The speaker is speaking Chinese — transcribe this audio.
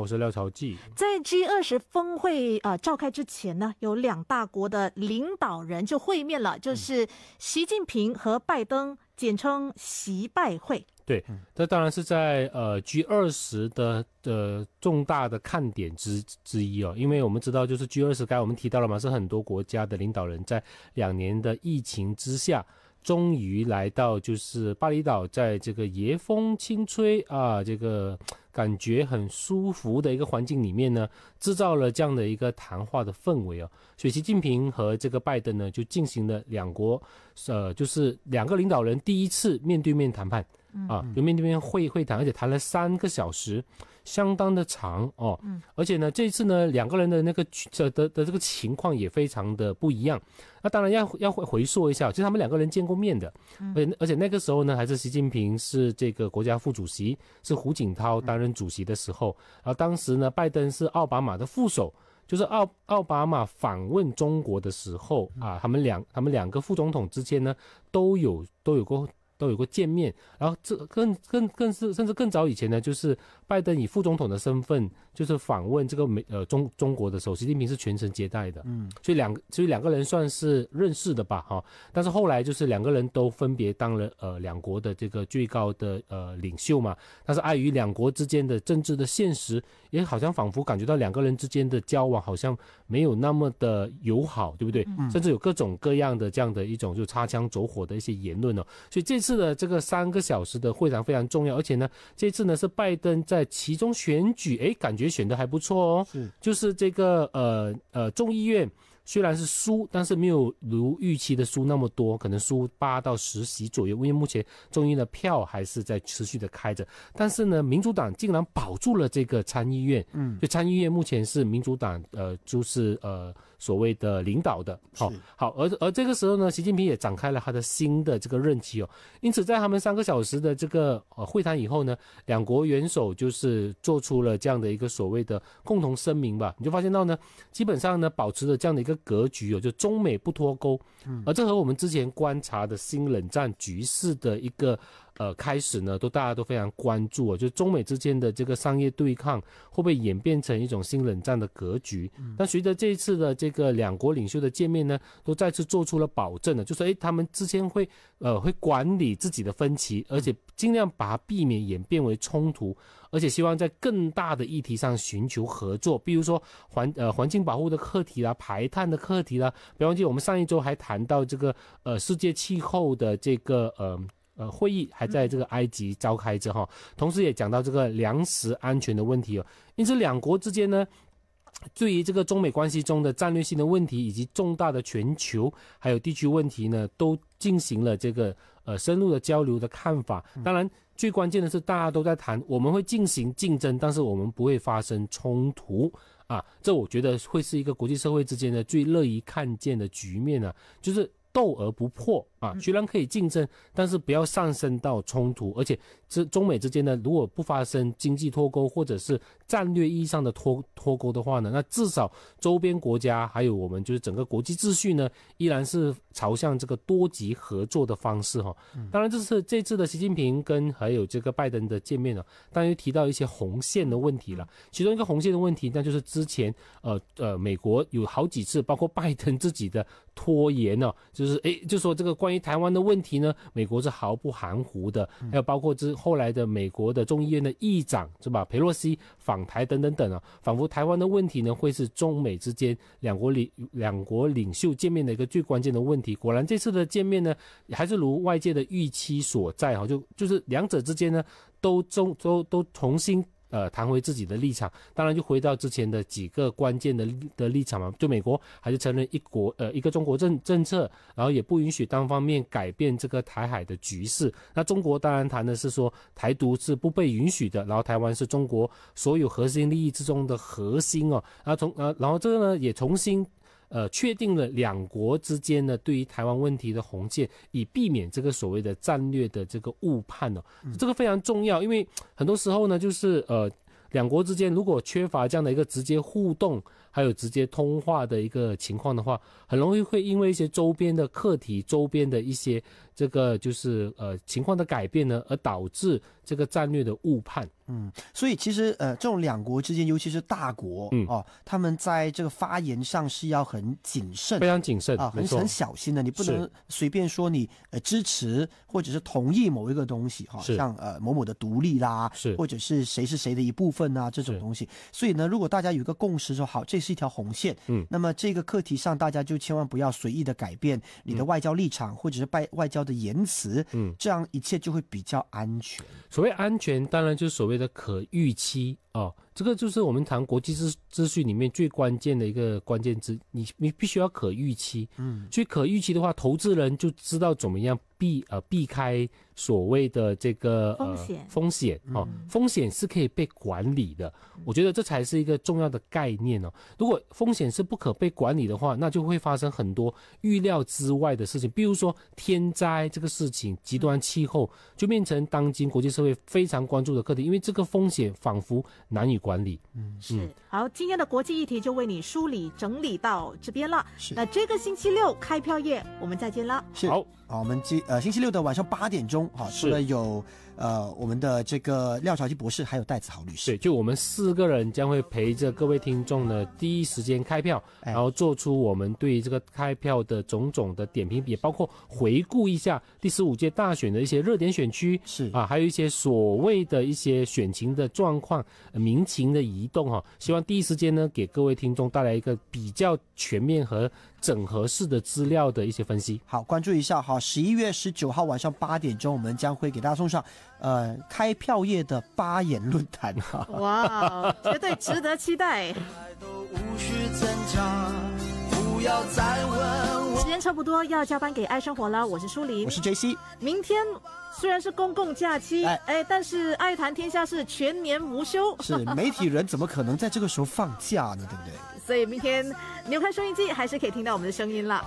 我是廖朝记。在 G 二十峰会呃召开之前呢，有两大国的领导人就会面了，就是习近平和拜登，简称习拜会。对，这当然是在呃 G 二十的的重大的看点之之一哦，因为我们知道，就是 G 二十，刚才我们提到了嘛，是很多国家的领导人在两年的疫情之下。终于来到就是巴厘岛，在这个椰风轻吹啊，这个感觉很舒服的一个环境里面呢，制造了这样的一个谈话的氛围哦。所以习近平和这个拜登呢，就进行了两国，呃，就是两个领导人第一次面对面谈判。啊，有面对面会会谈，而且谈了三个小时，相当的长哦。嗯，而且呢，这次呢，两个人的那个这的的这个情况也非常的不一样。那当然要要回回溯一下，其实他们两个人见过面的，而且而且那个时候呢，还是习近平是这个国家副主席，是胡锦涛担任主席的时候。然后当时呢，拜登是奥巴马的副手，就是奥奥巴马访问中国的时候啊，他们两他们两个副总统之间呢，都有都有过。都有过见面，然后这更更更是甚至更早以前呢，就是拜登以副总统的身份就是访问这个美呃中中国的时候，习近平是全程接待的，嗯，所以两所以两个人算是认识的吧，哈，但是后来就是两个人都分别当了呃两国的这个最高的呃领袖嘛，但是碍于两国之间的政治的现实，也好像仿佛感觉到两个人之间的交往好像没有那么的友好，对不对？甚至有各种各样的这样的一种就擦枪走火的一些言论哦，所以这次的这个三个小时的会谈非常重要，而且呢，这次呢是拜登在其中选举，哎，感觉选的还不错哦，是，就是这个呃呃众议院。虽然是输，但是没有如预期的输那么多，可能输八到十席左右。因为目前众议的票还是在持续的开着，但是呢，民主党竟然保住了这个参议院。嗯，就参议院目前是民主党呃，就是呃所谓的领导的。好，好，而而这个时候呢，习近平也展开了他的新的这个任期哦。因此，在他们三个小时的这个呃会谈以后呢，两国元首就是做出了这样的一个所谓的共同声明吧。你就发现到呢，基本上呢，保持着这样的一个。格局哦，就中美不脱钩，而这和我们之前观察的新冷战局势的一个。呃，开始呢，都大家都非常关注啊，就中美之间的这个商业对抗会不会演变成一种新冷战的格局？但随着这一次的这个两国领袖的见面呢，都再次做出了保证呢，就说诶，他们之间会呃会管理自己的分歧，而且尽量把它避免演变为冲突，而且希望在更大的议题上寻求合作，比如说环呃环境保护的课题啦、排碳的课题啦。别忘记我们上一周还谈到这个呃世界气候的这个呃。呃，会议还在这个埃及召开着哈，同时也讲到这个粮食安全的问题哦。因此，两国之间呢，对于这个中美关系中的战略性的问题，以及重大的全球还有地区问题呢，都进行了这个呃深入的交流的看法。当然，最关键的是大家都在谈，我们会进行竞争，但是我们不会发生冲突啊。这我觉得会是一个国际社会之间的最乐于看见的局面呢，就是斗而不破。啊，虽然可以竞争，但是不要上升到冲突。而且，这中美之间呢，如果不发生经济脱钩或者是战略意义上的脱脱钩的话呢，那至少周边国家还有我们就是整个国际秩序呢，依然是朝向这个多极合作的方式哈。当然，这次这次的习近平跟还有这个拜登的见面呢，当然又提到一些红线的问题了。其中一个红线的问题，那就是之前呃呃，美国有好几次，包括拜登自己的拖延呢，就是诶，就说这个关于。台湾的问题呢，美国是毫不含糊的，还有包括之后来的美国的众议院的议长是吧？佩洛西访台等等等啊，仿佛台湾的问题呢会是中美之间两国领两国领袖见面的一个最关键的问题。果然这次的见面呢，还是如外界的预期所在哈，就就是两者之间呢都中都都重新。呃，谈回自己的立场，当然就回到之前的几个关键的的立场嘛。就美国还是承认一国呃一个中国政政策，然后也不允许单方面改变这个台海的局势。那中国当然谈的是说台独是不被允许的，然后台湾是中国所有核心利益之中的核心哦。然后从呃然后这个呢也重新。呃，确定了两国之间呢对于台湾问题的红线，以避免这个所谓的战略的这个误判哦，这个非常重要，因为很多时候呢，就是呃，两国之间如果缺乏这样的一个直接互动，还有直接通话的一个情况的话，很容易会因为一些周边的课题、周边的一些这个就是呃情况的改变呢，而导致这个战略的误判。嗯，所以其实呃，这种两国之间，尤其是大国、嗯哦，他们在这个发言上是要很谨慎非常谨慎啊，很很，小心的，你不能随便说你呃支持或者是同意某一个东西哈，是像呃某某的独立啦，是或者是谁是谁的一部分啊这种东西。所以呢，如果大家有一个共识说好，这是一条红线，嗯那么这个课题上大家就千万不要随意的改变你的外交立场、或者是外外交的言辞，嗯，这样一切就会比较安全。所谓安全，当然就是所谓觉得可预期哦，这个就是我们谈国际秩秩序里面最关键的一个关键字，你你必须要可预期，嗯，所以可预期的话，投资人就知道怎么样避呃避开所谓的这个呃风险。风险哦，风险是可以被管理的，我觉得这才是一个重要的概念哦。如果风险是不可被管理的话，那就会发生很多预料之外的事情，比如说天灾这个事情，极端气候就变成当今国际社会非常关注的课题，因为这个风险仿佛难以管理。嗯是好，今天的国际议题就为你梳理整理到这边了。是那这个星期六开票夜，我们再见了。好好，啊，我们今呃星期六的晚上八点钟，哈、除是了有呃我们的这个廖朝基博士，还有戴子豪律师。对，，就我们四个人将会陪着各位听众呢，第一时间开票，哎。然后做出我们对这个开票的种种的点评，也包括回顾一下第十五届大选的一些热点选区是。啊，还有一些所谓的一些选情的状况、呃民情的移动哈、希望第一时间呢给各位听众带来一个比较全面和整合式的资料的一些分析。好，关注一下哈，十一月十九号晚上八点钟，我们将会给大家送上呃开票夜的八言论坛哈。哇，绝对值得期待。都无需挣扎，不要再问我。时间差不多要加班给爱生活了，我是舒林我。是 J C，明天虽然是公共假期，哎哎，但是爱谈天下是全年无休，是媒体人怎么可能在这个时候放假呢？对不对？所以明天扭开收音机还是可以听到我们的声音了。